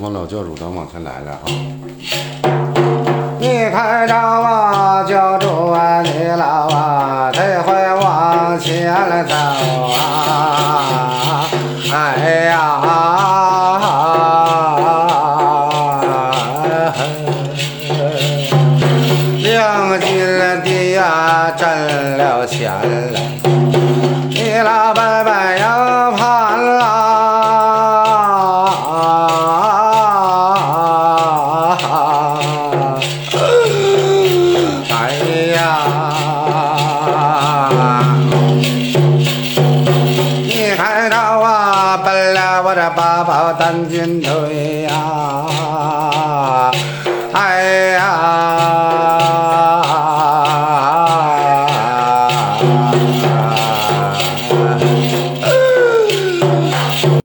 方老教主咱往前来了啊！你看着我教主啊，你老啊，这回往前走啊！哎呀！亮金的呀，挣了钱了，本了我的八宝丹军队呀，哎呀！